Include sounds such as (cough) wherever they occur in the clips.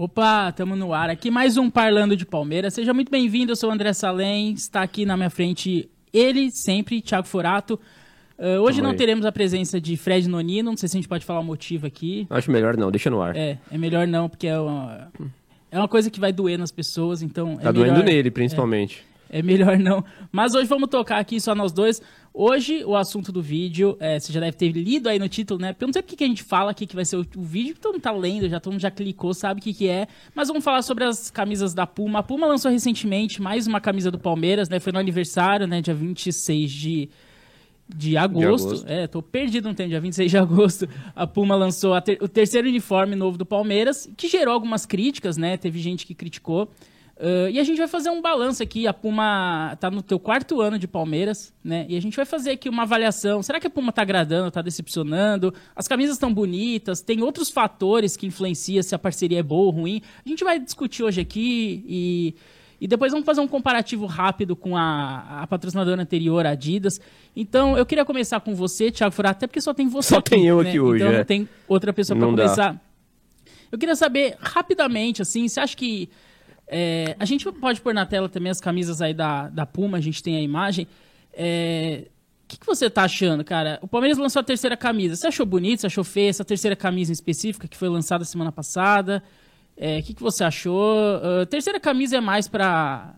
Opa, tamo no ar. Aqui mais um Parlando de Palmeiras. Seja muito bem-vindo, eu sou o André Salem. Está aqui na minha frente ele, sempre, Thiago Forato. Uh, hoje não teremos a presença de Fred Nonino, não sei se a gente pode falar o motivo aqui. Acho melhor não, deixa no ar. É, é melhor não, porque é uma, é uma coisa que vai doer nas pessoas, então... Tá é doendo melhor, nele, principalmente. É, melhor (laughs) não. Mas hoje vamos tocar aqui só nós dois. Hoje, o assunto do vídeo, é, você já deve ter lido aí no título, né? Porque eu não sei porque que a gente fala aqui que vai ser o, o vídeo, todo mundo tá lendo, já todo mundo já clicou, sabe o que, que é. Mas vamos falar sobre as camisas da Puma. A Puma lançou recentemente mais uma camisa do Palmeiras, né? Foi no aniversário, né? Dia 26 de de agosto. de agosto. É, tô perdido no tempo, dia 26 de agosto. A Puma lançou ter, o terceiro uniforme novo do Palmeiras, que gerou algumas críticas, né? Teve gente que criticou. Uh, e a gente vai fazer um balanço aqui. A Puma está no teu quarto ano de Palmeiras, né? E a gente vai fazer aqui uma avaliação. Será que a Puma está agradando, está decepcionando? As camisas estão bonitas? Tem outros fatores que influenciam se a parceria é boa ou ruim? A gente vai discutir hoje aqui e, e depois vamos fazer um comparativo rápido com a, a patrocinadora anterior, a Adidas. Então, eu queria começar com você, Thiago Furato, até porque só tem você Só aqui, tem eu aqui né? hoje, Então, é. não tem outra pessoa para começar. Eu queria saber, rapidamente, assim, você acha que é, a gente pode pôr na tela também as camisas aí da, da Puma, a gente tem a imagem. É, o que, que, você tá achando, cara? O Palmeiras lançou a terceira camisa. Você achou bonito? Você achou feia essa terceira camisa em específica que foi lançada semana passada? O é, que, que, você achou? Uh, terceira camisa é mais pra.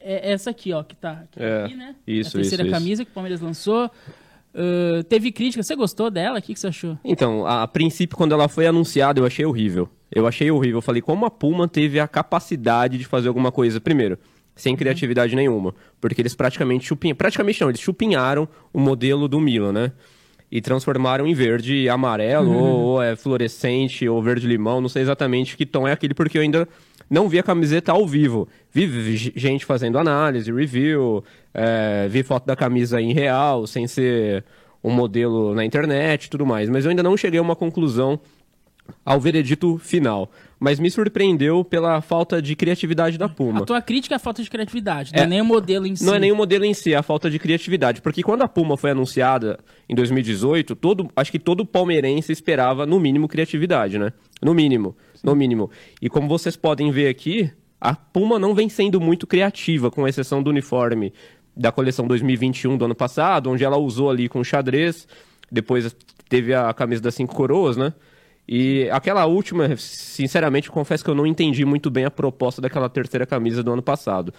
É essa aqui, ó, que tá que é, aqui, né? Isso, a terceira isso, camisa isso. que o Palmeiras lançou. Uh, teve crítica, você gostou dela? O que, que você achou? Então, a, a, princípio, quando ela foi anunciada, eu achei horrível. Eu achei horrível. Eu falei, como a Puma teve a capacidade de fazer alguma coisa, primeiro, sem criatividade nenhuma. Porque eles praticamente chupinharam. Praticamente não, eles chupinharam o modelo do Milan, né? E transformaram em verde e amarelo, uhum. ou, ou é fluorescente, ou verde-limão, não sei exatamente que tom é aquele, porque eu ainda não vi a camiseta ao vivo. Vi, vi gente fazendo análise, review, é, vi foto da camisa em real, sem ser um modelo na internet e tudo mais. Mas eu ainda não cheguei a uma conclusão ao veredito final. Mas me surpreendeu pela falta de criatividade da Puma. A tua crítica é a falta de criatividade, não é, é nem o modelo em si. Não é nem o modelo em si, é a falta de criatividade. Porque quando a Puma foi anunciada em 2018, todo, acho que todo palmeirense esperava, no mínimo, criatividade, né? No mínimo. No mínimo. E como vocês podem ver aqui, a Puma não vem sendo muito criativa, com exceção do uniforme da coleção 2021 do ano passado, onde ela usou ali com xadrez, depois teve a camisa das cinco coroas, né? E aquela última, sinceramente, confesso que eu não entendi muito bem a proposta daquela terceira camisa do ano passado.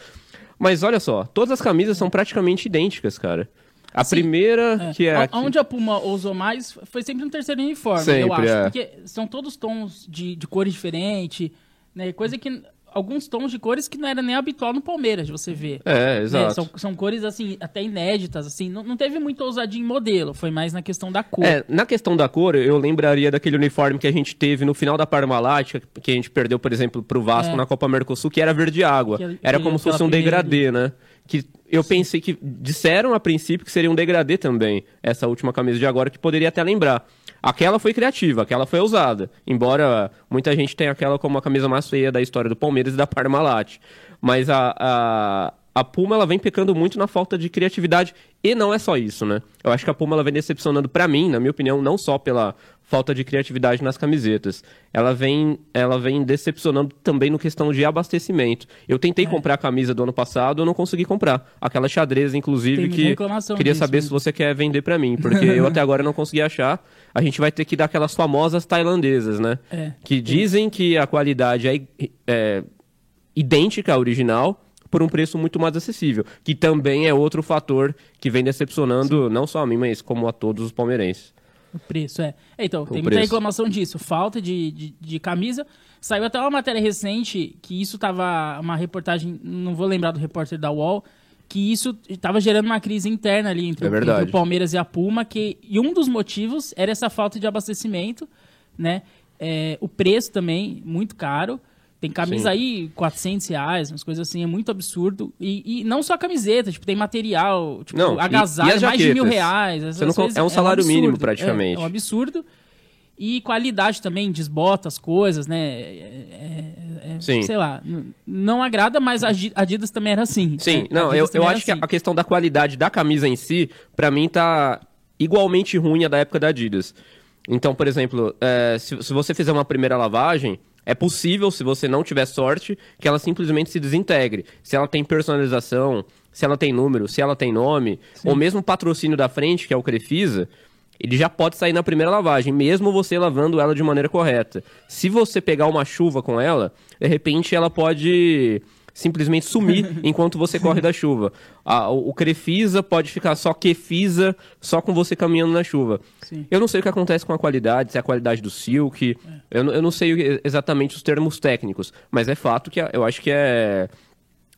Mas olha só, todas as camisas são praticamente idênticas, cara. A Sim, primeira, é. que é. A, onde a Puma usou mais foi sempre no terceiro uniforme, sempre, eu acho. É. Porque são todos tons de, de cores diferentes, né? Coisa que alguns tons de cores que não era nem habitual no Palmeiras, você vê. É, exato. Né? São, são, cores, assim, até inéditas, assim. Não, não, teve muita ousadia em modelo, foi mais na questão da cor. É, na questão da cor, eu lembraria daquele uniforme que a gente teve no final da Parmalat, que a gente perdeu, por exemplo, pro Vasco é. na Copa Mercosul, que era verde água. Que, era como se fosse um degradê, né? Que eu pensei que... Disseram a princípio que seria um degradê também, essa última camisa de agora, que poderia até lembrar. Aquela foi criativa, aquela foi ousada. Embora muita gente tenha aquela como a camisa mais feia da história do Palmeiras e da Parmalat. Mas a, a, a Puma ela vem pecando muito na falta de criatividade. E não é só isso, né? Eu acho que a Puma ela vem decepcionando para mim, na minha opinião, não só pela falta de criatividade nas camisetas. Ela vem, ela vem decepcionando também no questão de abastecimento. Eu tentei é. comprar a camisa do ano passado, eu não consegui comprar. Aquela xadrez, inclusive, que queria disso, saber né? se você quer vender para mim, porque eu até agora não consegui achar. A gente vai ter que dar aquelas famosas tailandesas, né? É. Que dizem que a qualidade é, é idêntica à original, por um preço muito mais acessível, que também é outro fator que vem decepcionando Sim. não só a mim, mas como a todos os palmeirenses. O preço, é. é então, O tem muita preço. reclamação disso. Falta de, de, de camisa. Saiu até uma matéria recente que isso tava. Uma reportagem, não vou lembrar do repórter da UOL, que isso estava gerando uma crise interna ali entre, É o- entre o Palmeiras e a Puma, que, e um dos motivos era essa falta de abastecimento, né? É, o preço também, muito caro. Tem camisa Sim. aí, 400 reais, umas coisas assim, é muito absurdo. E, e não só camiseta, tipo, tem material, tipo, Não, e- agasalho, e as mais de mil reais. essas coisas, é um salário absurdo. mínimo, praticamente. É, é um absurdo. E qualidade também, desbota as coisas, né? É- é- é- Sim. Sei lá, não agrada, mas a Adi- Adidas também era assim. Sim, É, não, eu, eu acho que assim. a questão da qualidade da camisa em si, pra mim, tá igualmente ruim a da época da Adidas. Então, por exemplo, é, se, se você fizer uma primeira lavagem, É possível, se você não tiver sorte, que ela simplesmente se desintegre. Se ela tem personalização, se ela tem número, se ela tem nome, Sim. ou mesmo patrocínio da frente, que é o Crefisa, ele já pode sair na primeira lavagem, mesmo você lavando ela de maneira correta. Se você pegar uma chuva com ela, de repente ela pode simplesmente sumir (laughs) enquanto você corre da chuva. Ah, o Crefisa pode ficar só Kefisa, só com você caminhando na chuva. Sim. Eu não sei o que acontece com a qualidade, se é a qualidade do silk, é. eu, eu não sei exatamente os termos técnicos, mas é fato que eu acho que é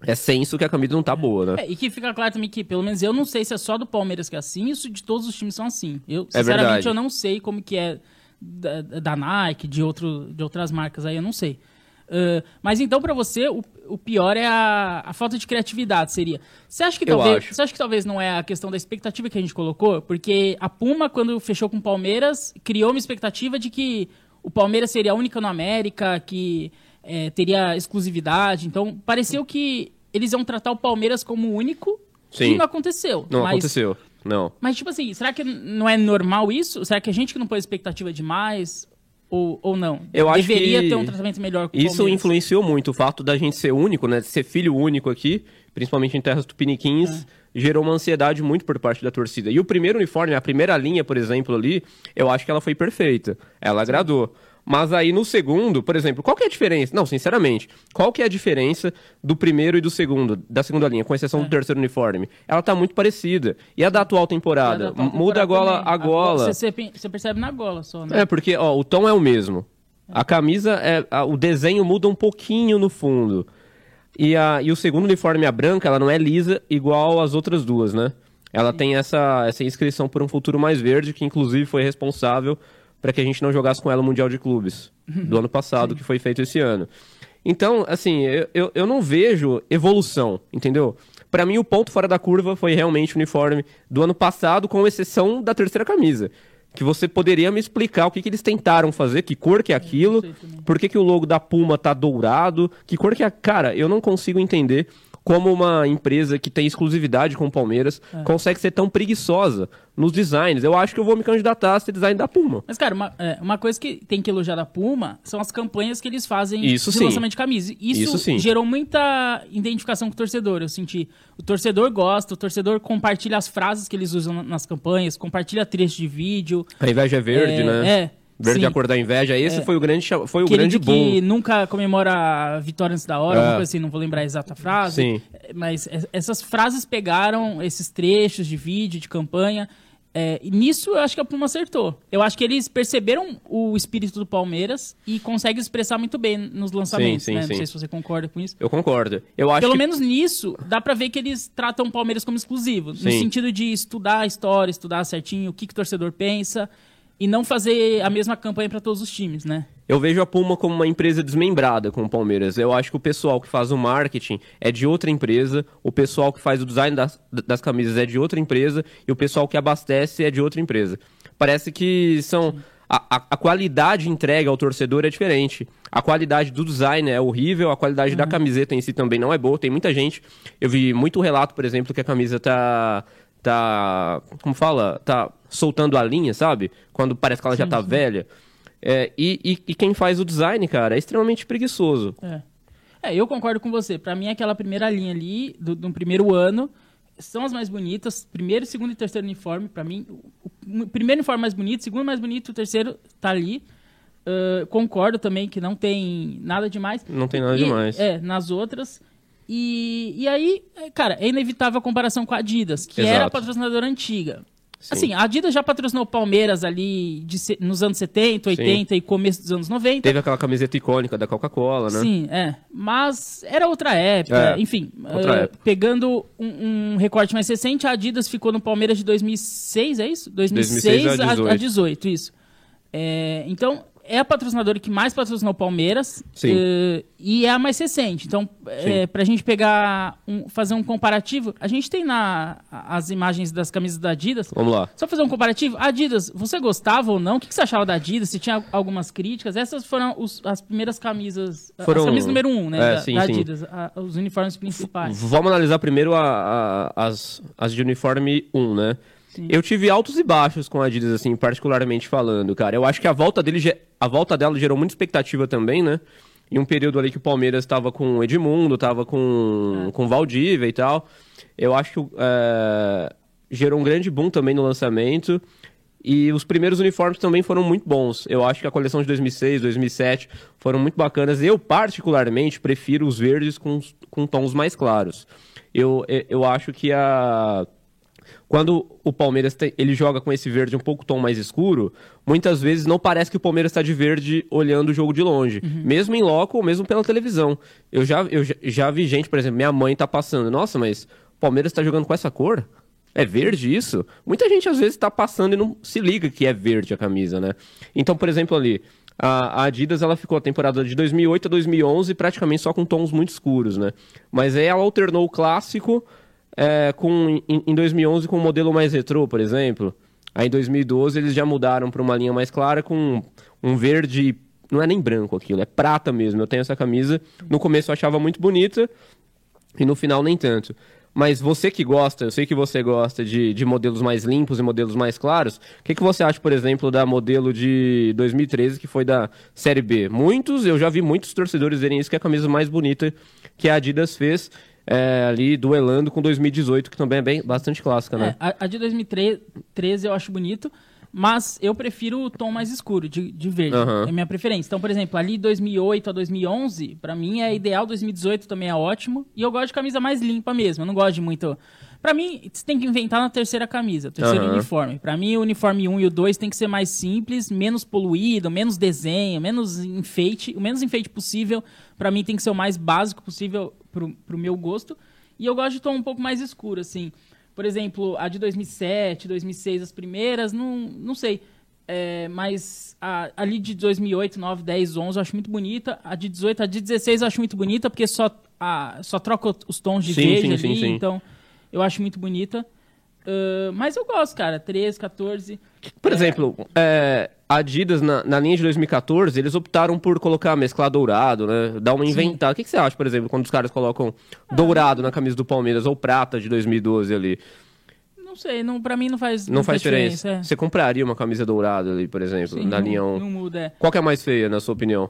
é senso que a camisa não tá boa, né? É, e que fica claro também que, pelo menos eu não sei se é só do Palmeiras que é assim, isso de todos os times são assim. Eu, é sinceramente, é eu não sei como que é da, da, Nike, de, outro, de outras marcas aí, eu não sei. Uh, mas então, para você, o, o, pior é a, a, falta de criatividade, seria. Você acha, que talvez, você acha que talvez não é a questão da expectativa que a gente colocou? Porque a Puma, quando fechou com o Palmeiras, criou uma expectativa de que o Palmeiras seria a única no América, que é, teria exclusividade. Então, pareceu que eles iam tratar o Palmeiras como único Sim. e não aconteceu. Não mas, aconteceu, não. Mas, tipo assim, será que não é normal isso? Será que a gente que não pôs expectativa demais? Ou, ou não? Eu acho Deveria ter um tratamento melhor com Isso Palmeiras. influenciou muito. O fato da gente ser único, né? De ser filho único aqui, principalmente em terras tupiniquins, é. gerou uma ansiedade muito por parte da torcida. E o primeiro uniforme, a primeira linha, por exemplo, ali, eu acho que ela foi perfeita. Ela agradou. Mas aí no segundo, por exemplo, qual que é a diferença? Não, sinceramente, qual que é a diferença do primeiro e do segundo, da segunda linha, com exceção é. do terceiro uniforme? Ela tá muito parecida. E a da atual temporada? Da atual Muda a gola, a gola. Você, você percebe na gola só, né? É, porque ó, o tom é o mesmo. A camisa, é, a, o desenho muda um pouquinho no fundo. E, a, e o segundo uniforme, a branca, ela não é lisa igual as outras duas, né? Ela Sim. tem essa, essa inscrição por um futuro mais verde, que inclusive foi responsável para que a gente não jogasse com ela o Mundial de Clubes do ano passado, Sim. que foi feito esse ano. Então, assim, eu, eu não vejo evolução, entendeu? Para mim, o ponto fora da curva foi realmente o uniforme do ano passado, com exceção da terceira camisa. Que você poderia me explicar o que, que eles tentaram fazer, que cor que é aquilo, por que, que o logo da Puma tá dourado, que cor que é. Cara, eu não consigo entender como uma empresa que tem exclusividade com o Palmeiras é. consegue ser tão preguiçosa nos designs. Eu acho que eu vou me candidatar a ser design da Puma. Mas, cara, uma, é, uma coisa que tem que elogiar da Puma são as campanhas que eles fazem Isso de sim. lançamento de camisa. Isso, Isso sim. gerou muita identificação com o torcedor. Eu senti. O torcedor gosta, o torcedor compartilha as frases que eles usam nas campanhas, compartilha trechos de vídeo. A inveja é verde, é, né? É. Verde Sim. a cor da inveja, esse é. foi o grande, foi o grande boom. que nunca comemora a vitória antes da hora, é. coisa assim, não vou lembrar a exata frase. Sim. Mas essas frases pegaram esses trechos de vídeo, de campanha, é, e nisso eu acho que a Puma acertou. Eu acho que eles perceberam o espírito do Palmeiras e conseguem expressar muito bem nos lançamentos, sim, sim, né? Sim. Não sei se você concorda com isso. Eu concordo. Eu acho Pelo que... menos nisso, dá pra ver que eles tratam o Palmeiras como exclusivo. No sentido de estudar a história, estudar certinho o que, que o torcedor pensa e não fazer a mesma campanha para todos os times, né? Eu vejo a Puma como uma empresa desmembrada com o Palmeiras. Eu acho que o pessoal que faz o marketing é de outra empresa, o pessoal que faz o design das, das camisas é de outra empresa e o pessoal que abastece é de outra empresa. Parece que são. A, a, a, qualidade entregue ao torcedor é diferente. A qualidade do design é horrível, a qualidade uhum. da camiseta em si também não é boa. Tem muita gente. Eu vi muito relato, por exemplo, que a camisa tá. Tá. como fala? Tá soltando a linha, sabe? Quando parece que ela sim, já tá sim. velha. É, e, e, e, quem faz o design, cara, é extremamente preguiçoso. É, é eu concordo com você. Para mim, aquela primeira linha ali, do, do primeiro ano, são as mais bonitas. Primeiro, segundo e terceiro uniforme, para mim. O, o, primeiro uniforme mais bonito, segundo mais bonito, o terceiro tá ali. Uh, concordo também que não tem nada demais. Não tem nada e, demais. É, nas outras. E, e aí, cara, é inevitável a comparação com a Adidas, que Exato. era a patrocinadora antiga. Sim. Assim, a Adidas já patrocinou o Palmeiras ali de, nos anos 70, 80 Sim. e começo dos anos 90. Teve aquela camiseta icônica da Coca-Cola, né? Sim, é. Mas era outra época. É, Enfim, outra uh, época. pegando um, um, recorte mais recente, a Adidas ficou no Palmeiras de 2006, é isso? 2006, 2006 a 18. A, a 18 isso. É, então, é a patrocinadora que mais patrocinou o Palmeiras uh, e é a mais recente. Então, é, para a gente pegar, um, fazer um comparativo, a gente tem na as imagens das camisas da Adidas. Vamos lá. Só fazer um comparativo. Adidas, você gostava ou não? O que, que você achava da Adidas? Se tinha algumas críticas? Essas foram os, as primeiras camisas, foram... as camisas número um, né, é, da, sim, da, Adidas, a, os uniformes principais. Vamos analisar primeiro a, a, as, as de uniforme 1, né? Sim. Eu tive altos e baixos com a Adidas, assim, particularmente falando, cara. Eu acho que a volta dele, a volta dela gerou muita expectativa também, né? Em um período ali que o Palmeiras estava com o Edmundo, estava com, é. com o Valdívia e tal. Eu acho que é, gerou um grande boom também no lançamento. E os primeiros uniformes também foram muito bons. Eu acho que a coleção de 2006, 2007 foram muito bacanas. Eu, particularmente, prefiro os verdes com, com tons mais claros. Eu, eu acho que a quando o Palmeiras tem, ele joga com esse verde um pouco tom mais escuro, muitas vezes não parece que o Palmeiras está de verde olhando o jogo de longe, uhum. mesmo em loco ou mesmo pela televisão. Eu já, eu já, já vi gente, por exemplo, minha mãe está passando, nossa, mas o Palmeiras está jogando com essa cor? É verde isso? Muita gente às vezes está passando e não se liga que é verde a camisa, né? Então, por exemplo, ali, a, Adidas ela ficou a temporada de 2008 a 2011 praticamente só com tons muito escuros, né? Mas aí ela alternou o clássico é, com, em, em 2011 com um modelo mais retrô, por exemplo. Aí em 2012 eles já mudaram para uma linha mais clara com um verde, não é nem branco aquilo, é prata mesmo. Eu tenho essa camisa, no começo eu achava muito bonita e no final nem tanto. Mas você que gosta, eu sei que você gosta de, de modelos mais limpos e modelos mais claros. O que, que você acha, por exemplo, da modelo de 2013, que foi da Série B? Muitos, eu já vi muitos torcedores dizerem isso, que é a camisa mais bonita que a Adidas fez é, ali duelando com 2018, que também é bem bastante clássica, né? É, a, de 2013 eu acho bonito, mas eu prefiro o tom mais escuro, de, de verde. Uhum. É minha preferência. Então, por exemplo, ali 2008 a 2011, para mim é ideal. 2018 também é ótimo. E eu gosto de camisa mais limpa mesmo. Eu não gosto de muito. Para mim, você tem que inventar na terceira camisa, terceiro uhum. uniforme. Para mim, o uniforme 1 e o 2 tem que ser mais simples, menos poluído, menos desenho, menos enfeite, o menos enfeite possível. Para mim tem que ser o mais básico possível pro, pro meu gosto. E eu gosto de tom um pouco mais escuro, assim. Por exemplo, a de 2007, 2006, as primeiras, não, não sei. É, mas a, ali de 2008, 9, 10, 11 eu acho muito bonita. A de 18, a de 16 eu acho muito bonita, porque só, a, só troca os tons de sim, verde sim, ali, sim, sim. Eu acho muito bonita. Uh, mas eu gosto, cara. 13, 14. Por é... exemplo, é, Adidas, na, na, linha de 2014, eles optaram por colocar mesclar dourado, né? Dar uma inventada. O que, que, você acha, por exemplo, quando os caras colocam ah, dourado na camisa do Palmeiras ou prata de 2012 ali? Não sei, não, pra mim não faz Não, faz diferença. diferença é. Você compraria uma camisa dourada ali, por exemplo, Sim, na não, linha 1? Não muda, é. Qual que é a mais feia, na sua opinião?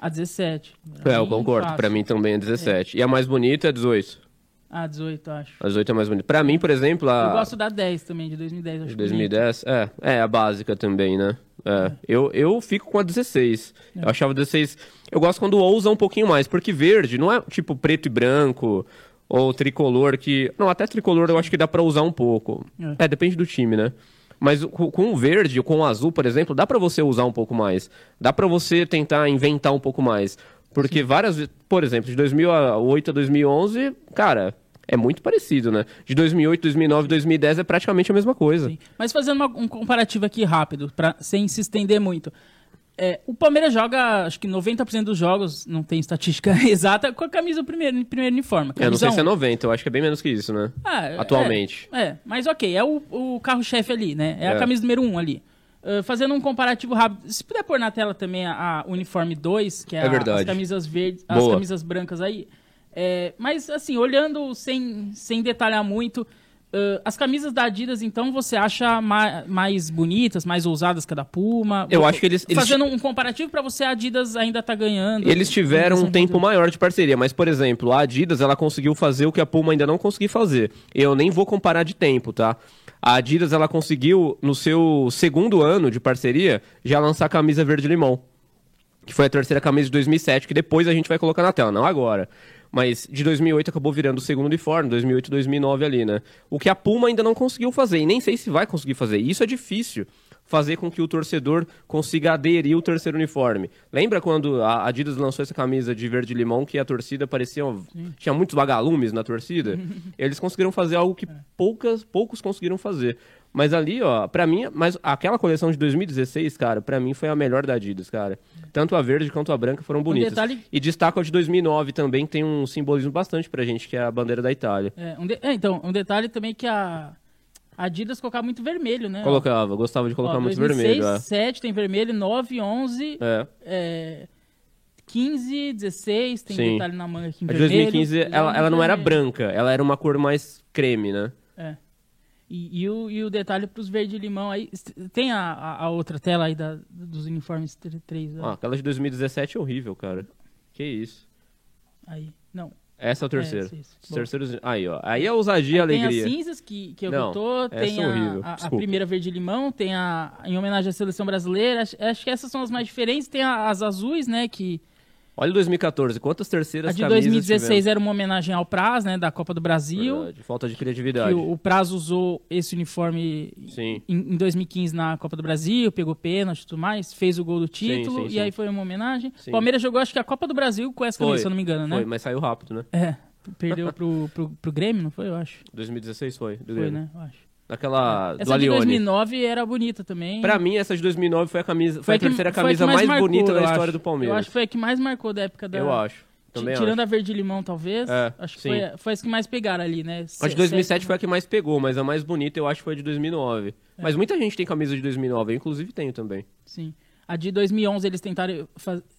A 17. É, eu concordo. Fácil. Pra mim também é 17. É. E a mais bonita é 18. Ah, 18, acho. A 18 é mais bonita. Pra mim, por exemplo, a... Eu gosto da 10 também, de 2010. Acho de 2010? É, é, a básica também, né? É. é. Eu, eu fico com a 16. É. Eu achava 16... Eu gosto quando ousa um pouquinho mais, porque verde não é tipo preto e branco ou tricolor que... Não, até tricolor eu acho que dá pra usar um pouco. É, é depende do time, né? Mas com o verde, com o azul, por exemplo, dá para você usar um pouco mais. Dá para você tentar inventar um pouco mais. Porque várias vezes, por exemplo, de 2008 a 2011, cara, é muito parecido, né? De 2008, 2009, 2010 é praticamente a mesma coisa. Sim. Mas fazendo uma, um comparativo aqui rápido, pra, sem se estender muito. É, o Palmeiras joga, acho que 90% dos jogos, não tem estatística (laughs) exata, com a camisa do primeiro, primeiro uniforme. Eu não sei 1. se é 90, eu acho que é bem menos que isso, né? Ah, Atualmente. É, é, mas ok, é o, o carro-chefe ali, né? É, é, a camisa número 1 ali. Uh, fazendo um comparativo rápido, se puder pôr na tela também a, a uniforme 2, que é, é a, as camisas verdes, as camisas brancas aí. É, mas assim, olhando sem, sem detalhar muito, Uh, as camisas da Adidas, então, você acha ma mais bonitas, mais ousadas que a da Puma? Eu acho que eles... Fazendo eles... um comparativo para você, a Adidas ainda tá ganhando. Eles tiveram um tempo maior de parceria, mas, por exemplo, a Adidas, ela conseguiu fazer o que a Puma ainda não conseguiu fazer. Eu nem vou comparar de tempo, tá? A Adidas, ela conseguiu, no seu segundo ano de parceria, já lançar a camisa verde-limão. Que foi a terceira camisa de 2007, que depois a gente vai colocar na tela, não agora. Mas de 2008 acabou virando o segundo uniforme, 2008 e 2009 ali, né? O que a Puma ainda não conseguiu fazer, e nem sei se vai conseguir fazer. Isso é difícil, fazer com que o torcedor consiga aderir o terceiro uniforme. Lembra quando a Adidas lançou essa camisa de verde-limão que a torcida parecia... Sim. Tinha muitos vagalumes na torcida? (laughs) Eles conseguiram fazer algo que poucas, poucos conseguiram fazer. Mas ali, ó, pra mim, mas aquela coleção de 2016, cara, pra mim foi a melhor da Adidas, cara. Tanto a verde quanto a branca foram bonitas. Um detalhe... E destaco a de 2009 também, tem um simbolismo bastante pra gente, que é a bandeira da Itália. É, um de... é então, um detalhe também que a Adidas colocava muito vermelho, né? Colocava, gostava de colocar ó, muito 2006, vermelho. 2007 é. tem vermelho, 9, 11, é. É, 15, 16, tem Sim. detalhe na manga aqui em a vermelho. A de 2015, ela, ela não era branca, ela era uma cor mais creme, né? É. E, e, o, e o detalhe para os verde-limão aí. Tem a, a, a, outra tela aí da, dos uniformes 3. Ah, aquela de 2017 é horrível, cara. Que isso. Aí, não. Essa é o terceiro. É, Os terceiros... Aí, ó. Aí é ousadia e alegria. Tem as cinzas que, que eu não, tô, tem é a, a, a, primeira verde-limão, tem a. Em homenagem à seleção brasileira. Acho, acho, que essas são as mais diferentes. Tem as azuis, né? Que Olha 2014, quantas terceiras A de 2016 tivemos? era uma homenagem ao Praz, né, da Copa do Brasil. Verdade, falta de criatividade. o, o Praz usou esse uniforme em, em, 2015 na Copa do Brasil, pegou pênalti e tudo mais, fez o gol do título, sim, sim, e sim. aí foi uma homenagem. O Palmeiras jogou, acho que a Copa do Brasil com essa camisa, se eu não me engano, né? Foi, mas saiu rápido, né? É, perdeu pro, pro, pro Grêmio, não foi, eu acho? 2016 foi, do foi, Grêmio. né, eu acho. Naquela essa do de 2009 era bonita também. Pra mim, essa de 2009 foi a camisa, foi, foi a, que, terceira camisa mais, mais marcou, bonita da história acho. do Palmeiras. Eu acho que foi a que mais marcou da época da. Eu acho. Também Tirando acho. a verde limão, talvez. É, acho que foi, foi as que mais pegaram ali, né? A de 2007 foi a que mais pegou, mas a mais bonita eu acho que foi a de 2009. É. Mas muita gente tem camisa de 2009, eu inclusive tenho também. Sim. A de 2011 eles tentaram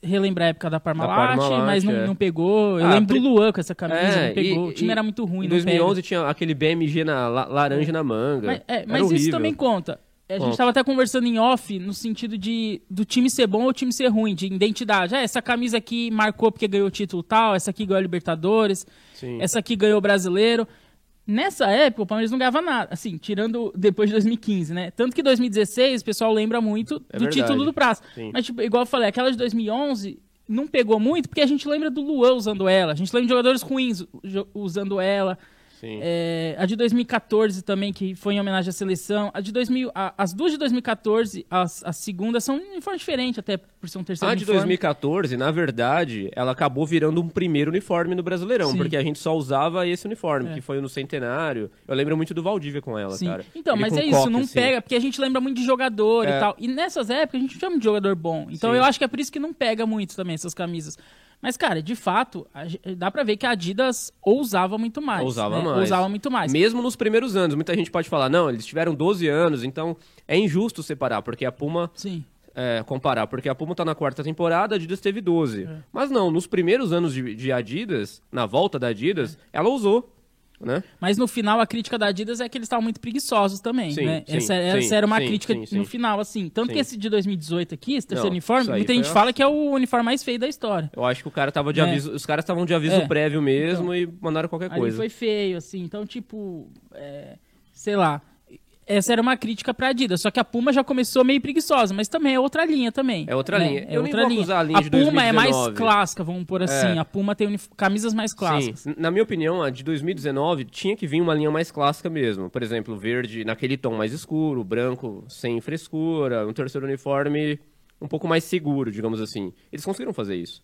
relembrar a época da Parmalat, Parmalat mas não, é. não, pegou. Eu ah, lembro do Luan com essa camisa, é, não pegou. E, o time era muito ruim. Em 2011 tinha aquele BMG na laranja na manga. Mas, é, mas isso também conta. A gente estava até conversando em off no sentido de do time ser bom ou o time ser ruim, de identidade. Ah, essa camisa aqui marcou porque ganhou o título tal, essa aqui ganhou a Libertadores, Sim. essa aqui ganhou o Brasileiro. Nessa época, o Palmeiras não ganhava nada, assim, tirando depois de 2015, né? Tanto que 2016 o pessoal lembra muito é do verdade. título do Praça. Sim. Mas, tipo, igual eu falei, aquela de 2011 não pegou muito porque a gente lembra do Luan usando ela, a gente lembra de jogadores ruins usando ela. É, a de 2014 também, que foi em homenagem à seleção. A de 2000, a, as duas de 2014, as, as segundas são um uniforme diferente, até por ser um terceiro a uniforme. A de 2014, na verdade, ela acabou virando um primeiro uniforme no Brasileirão, Sim. porque a gente só usava esse uniforme, é. que foi no Centenário. Eu lembro muito do Valdívia com ela, Sim. cara. Então, Ele mas é isso, não assim. pega, porque a gente lembra muito de jogador é. e tal. E nessas épocas a gente chama de jogador bom. Então Sim. eu acho que é por isso que não pega muito também essas camisas. Mas, cara, de fato, dá pra ver que a Adidas ousava muito mais. Ousava né? mais. Ousava muito mais. Mesmo nos primeiros anos. Muita gente pode falar, não, eles tiveram 12 anos, então é injusto separar, porque a Puma. Sim. É, comparar, porque a Puma tá na quarta temporada, a Adidas teve 12. É. Mas não, nos primeiros anos de, de Adidas, na volta da Adidas, é. ela usou. Né? Mas no final a crítica da Adidas é que eles estavam muito preguiçosos também, sim, né? Sim, essa, essa era uma sim, crítica no final, assim. Tanto que esse de 2018 aqui, esse terceiro Não, uniforme, muita gente fala que é o uniforme mais feio da história. Eu acho que o cara tava de é. aviso, os caras estavam de aviso é. prévio mesmo então, e mandaram qualquer coisa. foi feio, assim. Então, tipo, é, sei lá, essa era uma crítica pra Adidas. Só que a Puma já começou meio preguiçosa, mas também é outra linha também. É outra né? linha. É Eu outra linha. a linha a Puma é mais clássica, vamos por assim. É. A Puma tem camisas mais clássicas. Sim. Na minha opinião, a de 2019 tinha que vir uma linha mais clássica mesmo. Por exemplo, verde naquele tom mais escuro, branco sem frescura, um terceiro uniforme um pouco mais seguro, digamos assim. Eles conseguiram fazer isso.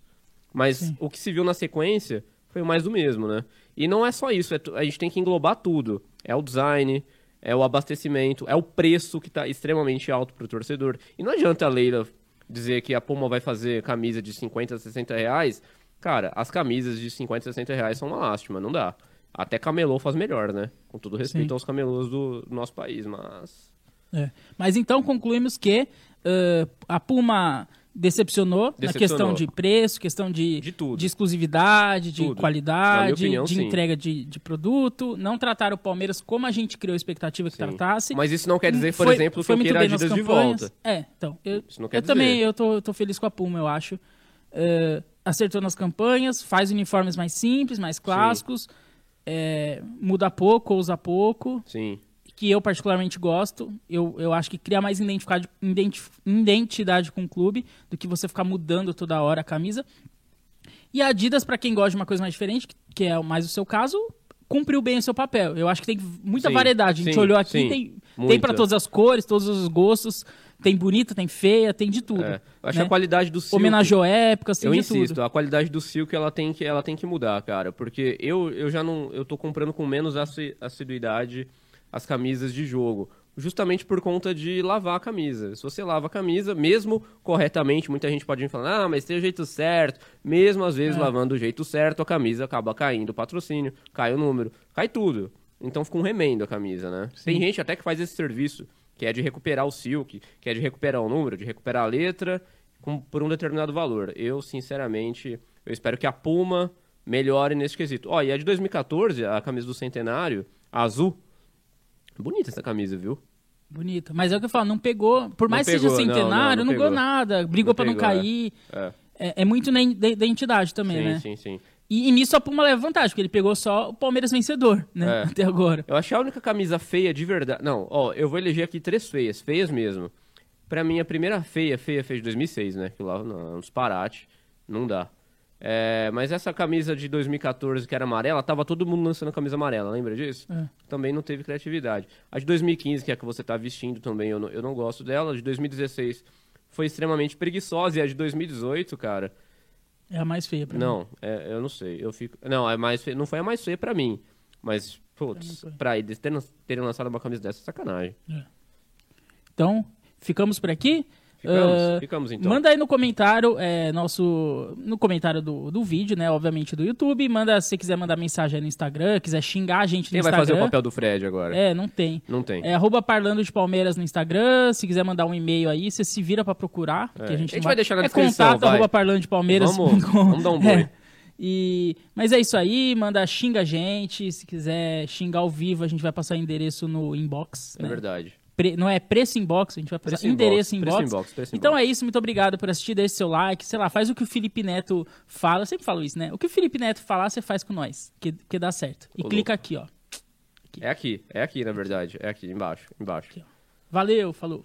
Mas Sim. o que se viu na sequência foi mais do mesmo, né? E não é só isso, é a gente tem que englobar tudo. É o design, é o abastecimento, é o preço que está extremamente alto para o torcedor. E não adianta a Leila dizer que a Puma vai fazer camisa de 50, 60 reais. Cara, as camisas de 50, 60 reais são uma lástima, não dá. Até camelô faz melhor, né? Com todo respeito Sim. aos camelôs do, do, nosso país, mas... É. Mas então concluímos que uh, a Puma decepcionou, decepcionou, na questão de preço, questão de, de, tudo. de exclusividade, de tudo. qualidade, opinião, de sim. entrega de, de produto. Não trataram o Palmeiras como a gente criou a expectativa que sim. tratasse. Mas isso não quer dizer, por foi, exemplo, que eu queira Adidas de volta. É, então. Eu, eu também eu tô, tô feliz com a Puma, eu acho. Uh, acertou nas campanhas, faz uniformes mais simples, mais clássicos. É, muda pouco, usa pouco. Sim que eu particularmente gosto. Eu, eu acho que cria mais identidade, identidade com o clube do que você ficar mudando toda hora a camisa. E a Adidas, para quem gosta de uma coisa mais diferente, que é mais o seu caso, cumpriu bem o seu papel. Eu acho que tem muita sim, variedade. A gente sim, olhou aqui, sim, tem, tem para todas as cores, todos os gostos. Tem bonita, tem feia, tem de tudo. É, acho né? a qualidade do silk... Homenageou épocas, tem Eu insisto, tudo. a qualidade do silk ela tem que, ela tem que mudar, cara. Porque eu, eu já não... Eu tô comprando com menos assiduidade as camisas de jogo. Justamente por conta de lavar a camisa. Se você lava a camisa, mesmo corretamente, muita gente pode falar, ah, mas tem o jeito certo. Mesmo às vezes é. lavando do jeito certo, a camisa acaba caindo o patrocínio, cai o número, cai tudo. Então fica um remendo a camisa, né? Sim. Tem gente até que faz esse serviço, que é de recuperar o silk, que é de recuperar o número, de recuperar a letra com, por um determinado valor. Eu, sinceramente, eu espero que a Puma melhore nesse quesito. Ó, e a de 2014, a camisa do centenário, azul, Bonita essa camisa, viu? Bonita. Mas é o que eu falo, não pegou. Por mais que seja centenário, não, não, não, não ganhou nada. Brigou pegou, não cair. É. É. é. é muito da identidade também, sim, né? Sim, sim, sim. E, e, nisso a Puma leva vantagem, porque ele pegou só o Palmeiras vencedor, né? É. (laughs) Até agora. Eu achei a única camisa feia de verdade. Não, ó, eu vou eleger aqui três feias, feias mesmo. Pra mim, a primeira feia, feia, feia de 2006, né? Que lá, não, um disparate. Não dá. É, mas essa camisa de 2014, que era amarela, tava todo mundo lançando camisa amarela, lembra disso? É. Também não teve criatividade. A de 2015, que é a que você tá vestindo também, eu não, eu não gosto dela. A de 2016 foi extremamente preguiçosa. E a de 2018, cara é a mais feia pra não, mim. Não, é, eu não sei. Eu fico... Não, é mais feia... não foi a mais feia pra mim. Mas, putz, pra eles terem, terem lançado uma camisa dessa, é sacanagem. É. Então, ficamos por aqui. Ficamos, uh, ficamos então. Manda aí no comentário, é, nosso, no comentário do, do vídeo, né? Obviamente do YouTube. Manda se você quiser mandar mensagem aí no Instagram, quiser xingar a gente no Quem Instagram. Quem vai fazer o papel do Fred agora? É, não tem. Não tem. É arroba parlando de Palmeiras no Instagram. Se quiser mandar um e-mail aí, você se vira para procurar. É. A gente, a gente vai... vai deixar na é descrição. Contato, vai. arroba parlando de Palmeiras. Vamos, (laughs) vamos dar um boi. É. E, mas é isso aí, manda xinga a gente. Se quiser xingar ao vivo, a gente vai passar o endereço no inbox. É né? verdade. Pre, não é preço inbox, a gente vai passar preço endereço inbox. inbox. Preço inbox, então é isso, muito obrigado por assistir, deixe seu like, sei lá, faz o que o Felipe Neto fala, eu sempre falo isso, né? O que o Felipe Neto falar, você faz com nós, que, que dá certo. E Ô, clica louco. aqui, ó. Aqui. É aqui, é aqui na verdade, é aqui embaixo, embaixo. Aqui, Valeu, falou.